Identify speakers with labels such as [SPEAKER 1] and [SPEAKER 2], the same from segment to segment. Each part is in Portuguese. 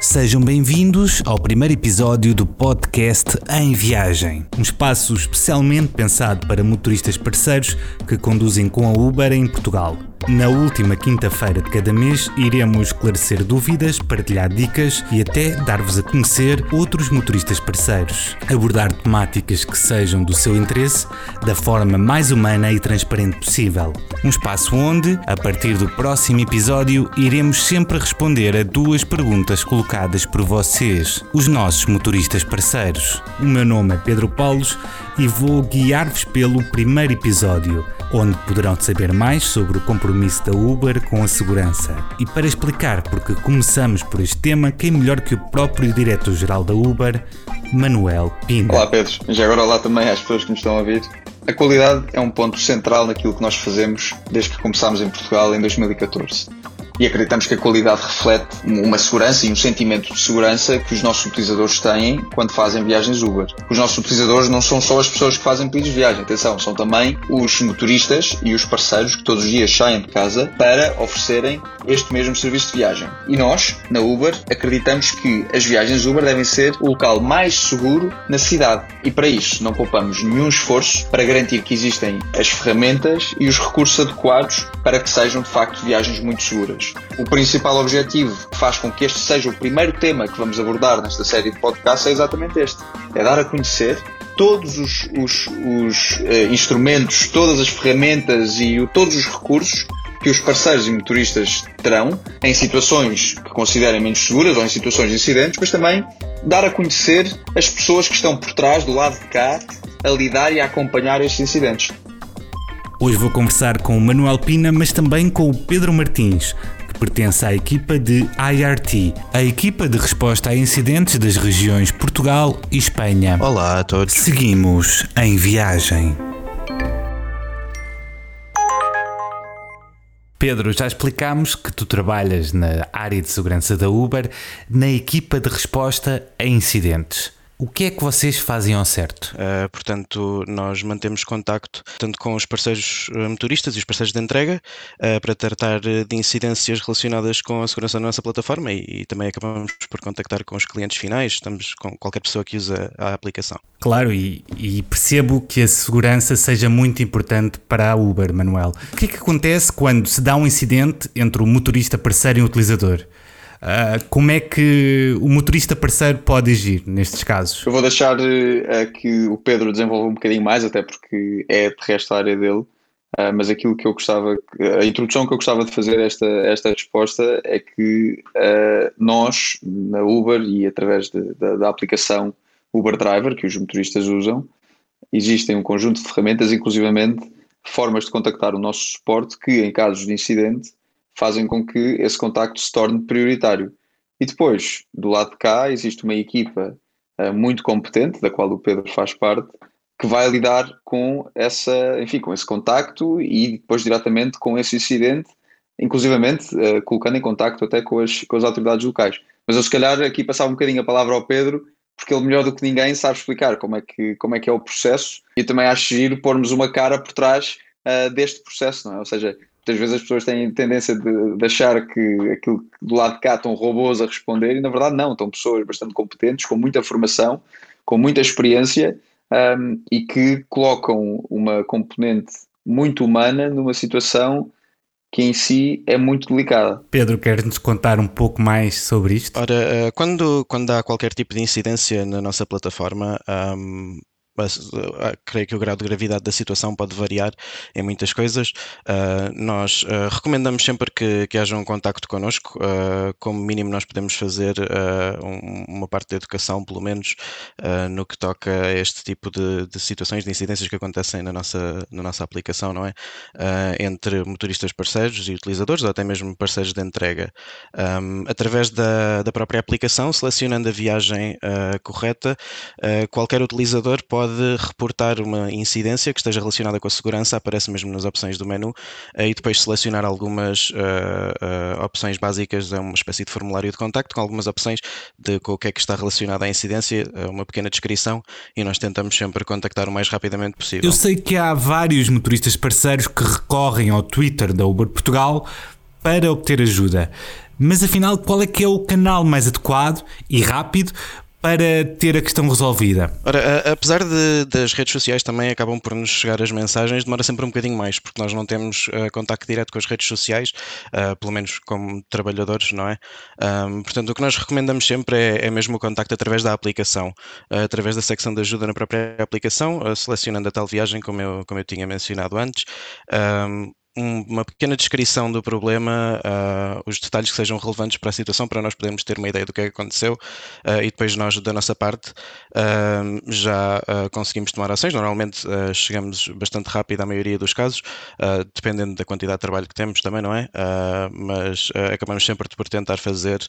[SPEAKER 1] Sejam bem-vindos ao primeiro episódio do podcast Em Viagem, um espaço especialmente pensado para motoristas parceiros que conduzem com a Uber em Portugal. Na última quinta-feira de cada mês, iremos esclarecer dúvidas, partilhar dicas e até dar-vos a conhecer outros motoristas parceiros. Abordar temáticas que sejam do seu interesse da forma mais humana e transparente possível. Um espaço onde, a partir do próximo episódio, iremos sempre responder a duas perguntas colocadas por vocês, os nossos motoristas parceiros. O meu nome é Pedro Paulos e vou guiar-vos pelo primeiro episódio onde poderão saber mais sobre o compromisso da Uber com a segurança. E para explicar porque começamos por este tema, quem melhor que o próprio diretor-geral da Uber, Manuel Pina.
[SPEAKER 2] Olá Pedro, já agora olá também às pessoas que nos estão a ouvir. A qualidade é um ponto central naquilo que nós fazemos desde que começámos em Portugal em 2014 e acreditamos que a qualidade reflete uma segurança e um sentimento de segurança que os nossos utilizadores têm quando fazem viagens Uber. Os nossos utilizadores não são só as pessoas que fazem pedidos de viagem, atenção, são também os motoristas e os parceiros que todos os dias saem de casa para oferecerem este mesmo serviço de viagem. E nós, na Uber, acreditamos que as viagens Uber devem ser o local mais seguro na cidade. E para isso não poupamos nenhum esforço para garantir que existem as ferramentas e os recursos adequados para que sejam de facto viagens muito seguras. O principal objetivo que faz com que este seja o primeiro tema que vamos abordar nesta série de podcasts é exatamente este: é dar a conhecer todos os, os, os uh, instrumentos, todas as ferramentas e o, todos os recursos que os parceiros e motoristas terão em situações que considerem menos seguras ou em situações de incidentes, mas também dar a conhecer as pessoas que estão por trás, do lado de cá, a lidar e a acompanhar estes incidentes.
[SPEAKER 1] Hoje vou conversar com o Manuel Pina, mas também com o Pedro Martins, pertence à equipa de IRT, a equipa de resposta a incidentes das regiões Portugal e Espanha.
[SPEAKER 3] Olá a todos.
[SPEAKER 1] Seguimos em viagem. Pedro, já explicámos que tu trabalhas na área de segurança da Uber, na equipa de resposta a incidentes. O que é que vocês fazem ao certo?
[SPEAKER 3] Uh, portanto, nós mantemos contacto tanto com os parceiros eh, motoristas e os parceiros de entrega uh, para tratar de incidências relacionadas com a segurança da nossa plataforma e, e, também acabamos por contactar com os clientes finais, estamos com qualquer pessoa que usa a aplicação.
[SPEAKER 1] Claro, e, e percebo que a segurança seja muito importante para a Uber, Manuel. O que é que acontece quando se dá um incidente entre o motorista parceiro e o utilizador? Uh, como é que o motorista parceiro pode agir nestes casos?
[SPEAKER 2] Eu vou deixar uh, que o Pedro desenvolva um bocadinho mais, até porque é de resto a área dele. Uh, mas aquilo que eu gostava, a introdução que eu gostava de fazer a esta, esta resposta é que nós, na Uber e através de, da, da aplicação Uber Driver, que os motoristas usam, existem um conjunto de ferramentas, inclusivamente formas de contactar o nosso suporte que, em casos de incidente, fazem com que esse contacto se torne prioritário. E depois, do lado de cá, existe uma equipa uh, muito competente, da qual o Pedro faz parte, que vai lidar com essa, enfim, com esse contacto e depois diretamente com esse incidente, inclusivamente uh, colocando em contacto até com as, com as autoridades locais. Mas eu se calhar aqui passava um bocadinho a palavra ao Pedro, porque ele melhor do que ninguém sabe explicar como é que, como é, que é o processo e também acho giro pormos uma cara por trás uh, deste processo, não é? Ou seja, muitas vezes as pessoas têm tendência de, de, achar que aquilo que do lado de cá estão robôs a responder e na verdade não, estão pessoas bastante competentes, com muita formação, com muita experiência um, e que colocam uma componente muito humana numa situação que em si é muito delicada.
[SPEAKER 1] Pedro, queres-nos contar um pouco mais sobre isto?
[SPEAKER 3] Ora, eh, quando, quando há qualquer tipo de incidência na nossa plataforma, um, creio que o grau de gravidade da situação pode variar em muitas coisas. Uh, nós uh, recomendamos sempre que, que haja um contacto connosco, como mínimo nós podemos fazer um, uma parte da educação, pelo menos no que toca a este tipo de, de, situações, de incidências que acontecem na nossa, na nossa aplicação, não é? entre motoristas parceiros e utilizadores, ou até mesmo parceiros de entrega. Um, através da, da própria aplicação, selecionando a viagem correta, qualquer utilizador pode pode reportar uma incidência que esteja relacionada com a segurança, aparece mesmo nas opções do menu, eh, e depois selecionar algumas uh, uh, opções básicas, é uma espécie de formulário de contacto, com algumas opções de com o que é que está relacionado à incidência, uma pequena descrição, e nós tentamos sempre contactar o mais rapidamente possível.
[SPEAKER 1] Eu sei que há vários motoristas parceiros que recorrem ao Twitter da Uber Portugal para obter ajuda. Mas afinal, qual é que é o canal mais adequado e rápido para ter a questão resolvida?
[SPEAKER 3] Ora, a, apesar de, das redes sociais também acabam por nos chegar as mensagens, demora sempre um bocadinho mais, porque nós não temos uh, contacto direto com as redes sociais, uh, pelo menos como trabalhadores, não é? Um, portanto, o que nós recomendamos sempre é, é mesmo o contacto através da aplicação, uh, através da secção de ajuda na própria aplicação, selecionando a tal viagem, como eu, como eu tinha mencionado antes. Um, uma pequena descrição do problema, uh, os detalhes que sejam relevantes para a situação, para nós podermos ter uma ideia do que, é que aconteceu uh, e depois nós, da nossa parte, uh, já conseguimos tomar ações. Normalmente chegamos bastante rápido à maioria dos casos, dependendo da quantidade de trabalho que temos também, não é? mas acabamos sempre por tentar fazer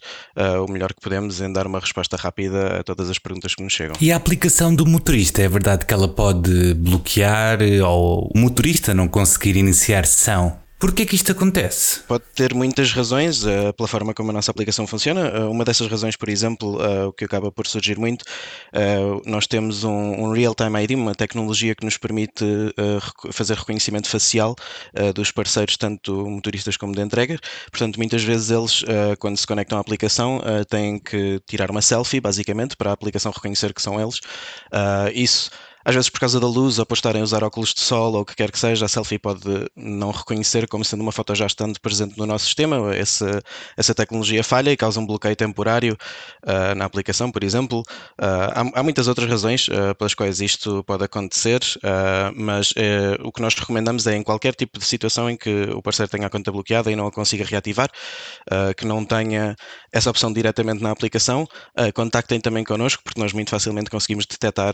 [SPEAKER 3] o melhor que podemos em dar uma resposta rápida a todas as perguntas que nos chegam.
[SPEAKER 1] E a aplicação do motorista, é verdade que ela pode bloquear ou o motorista não conseguir iniciar sessão Porquê que isto acontece?
[SPEAKER 3] Pode ter muitas razões uh, pela forma como a nossa aplicação funciona. Uh, uma dessas razões, por exemplo, uh, o que acaba por surgir muito, nós temos um, um Real-Time ID, uma tecnologia que nos permite fazer reconhecimento facial dos parceiros, tanto motoristas como de entrega. Portanto, muitas vezes eles, quando se conectam à aplicação, têm que tirar uma selfie, basicamente, para a aplicação reconhecer que são eles. isso às vezes por causa da luz ou por estarem a usar óculos de sol ou o que quer que seja, a selfie pode não reconhecer como sendo uma foto já estando presente no nosso sistema. Essa, essa tecnologia falha e causa um bloqueio temporário uh, na aplicação, por exemplo. Uh, há, há, muitas outras razões uh, pelas quais isto pode acontecer, mas o que nós recomendamos é em qualquer tipo de situação em que o parceiro tenha a conta bloqueada e não a consiga reativar, que não tenha essa opção diretamente na aplicação, contactem também connosco, porque nós muito facilmente conseguimos detectar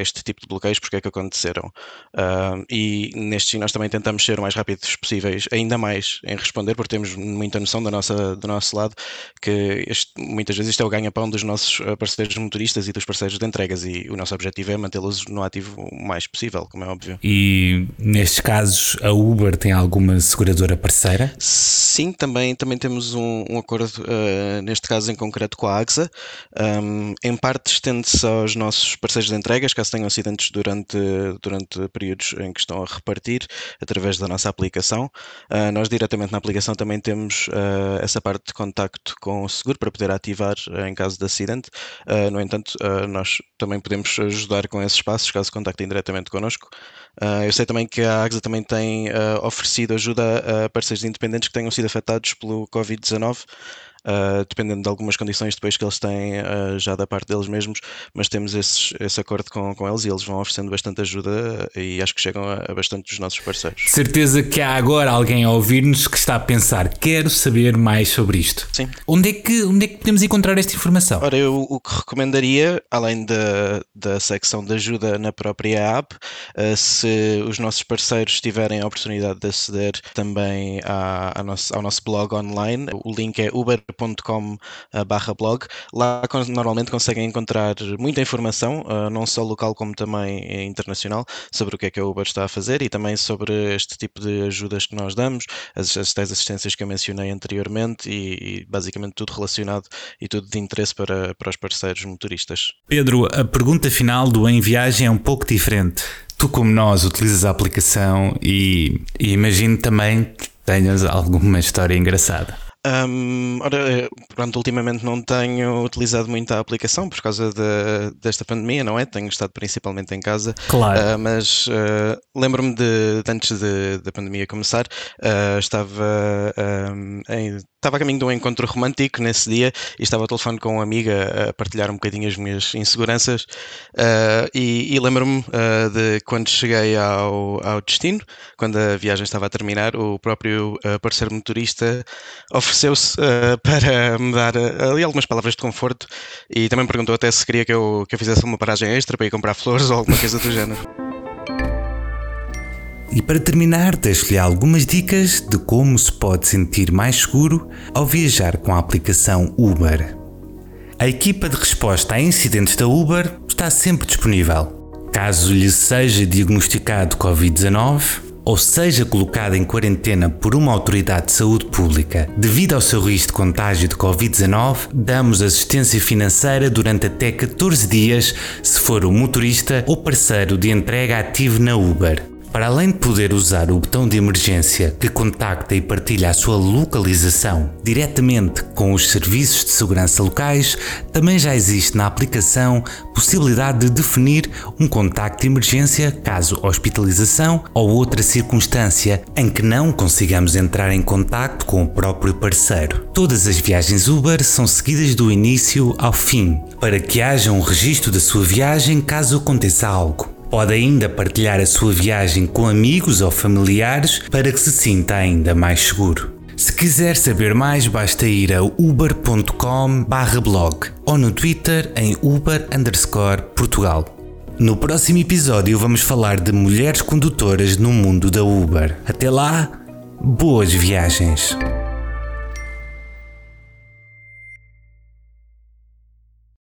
[SPEAKER 3] este tipo de bloqueios, porque é que aconteceram. Uh, e neste nós também tentamos ser o mais rápidos possíveis, ainda mais em responder, porque temos muita noção da nossa, do nosso lado que este, muitas vezes isto é o ganha-pão dos nossos ah, parceiros motoristas e dos parceiros de entregas, e o nosso objetivo é mantê-los no ativo o mais possível, como é óbvio.
[SPEAKER 1] E nestes casos, a Uber tem alguma seguradora parceira?
[SPEAKER 3] Sim, também, também temos um, um acordo, uh, neste caso em concreto, com a AXA. Um, em parte estende-se aos nossos parceiros de entregas, caso tenham acidentes durante, durante períodos em que estão a repartir através da nossa aplicação. Uh, nós diretamente na aplicação também temos uh, essa parte de contacto com o seguro para poder ativar uh, em caso de acidente. no entanto, nós também podemos ajudar com esses passos caso contactem diretamente connosco. eu sei também que a AXA também tem oferecido ajuda a parceiros independentes que tenham sido afetados pelo Covid-19 uh, dependendo de algumas condições depois que eles têm uh, já da parte deles mesmos, mas temos esses, esse acordo com, com eles e eles vão oferecendo bastante ajuda e acho que chegam a, a bastante dos nossos parceiros.
[SPEAKER 1] Certeza que há agora alguém a ouvir-nos que está a pensar, quero saber mais sobre isto.
[SPEAKER 3] Sim.
[SPEAKER 1] Onde é que, onde é que podemos encontrar esta informação?
[SPEAKER 3] Ora, eu o que recomendaria, além da, da secção de ajuda na própria app, uh, se os nossos parceiros tiverem a oportunidade de aceder também à, à nosso, ao nosso blog online, o link é uber com barra blog. Lá normalmente conseguem encontrar muita informação, ah, não só local como também internacional, sobre o que é que a Uber está a fazer e também sobre este tipo de ajudas que nós damos, as, as tais assistências que eu mencionei anteriormente e, e basicamente tudo relacionado e tudo de interesse para, para os parceiros motoristas.
[SPEAKER 1] Pedro, a pergunta final do Em Viagem é um pouco diferente. Tu, como nós, utilizas a aplicação e, e imagino também que tenhas alguma história engraçada.
[SPEAKER 3] Um, ora, eh, pronto, ultimamente não tenho utilizado muito a aplicação por causa de, desta pandemia, não é? Tenho estado principalmente em casa.
[SPEAKER 1] Claro.
[SPEAKER 3] Uh, mas uh, lembro-me de, de, antes da pandemia começar, uh, estava em estava a caminho de um encontro romântico nesse dia e estava ao telefone com uma amiga a partilhar um bocadinho as minhas inseguranças e, e lembro-me de quando cheguei ao, ao destino, quando a viagem estava a terminar, o próprio parceiro motorista ofereceu-se para me dar ali algumas palavras de conforto e também perguntou até se queria que eu, que eu fizesse uma paragem extra para ir comprar flores ou alguma coisa do género.
[SPEAKER 1] E para terminar, deixo-lhe algumas dicas de como se pode sentir mais seguro ao viajar com a aplicação Uber. A equipa de resposta a incidentes da Uber está sempre disponível. Caso lhe seja diagnosticado Covid-19 ou seja colocado em quarentena por uma autoridade de saúde pública devido ao seu risco de contágio de Covid-19, damos assistência financeira durante até 14 dias se for o motorista ou parceiro de entrega ativo na Uber. Para além de poder usar o botão de emergência que contacta e partilha a sua localização diretamente com os serviços de segurança locais, também já existe na aplicação possibilidade de definir um contacto de emergência caso hospitalização ou outra circunstância em que não consigamos entrar em contacto com o próprio parceiro. Todas as viagens Uber são seguidas do início ao fim, para que haja um registro da sua viagem caso aconteça algo. Pode ainda partilhar a sua viagem com amigos ou familiares para que se sinta ainda mais seguro. Se quiser saber mais, basta ir a uber.com/blog ou no Twitter em uber Portugal. No próximo episódio vamos falar de mulheres condutoras no mundo da Uber. Até lá, boas viagens!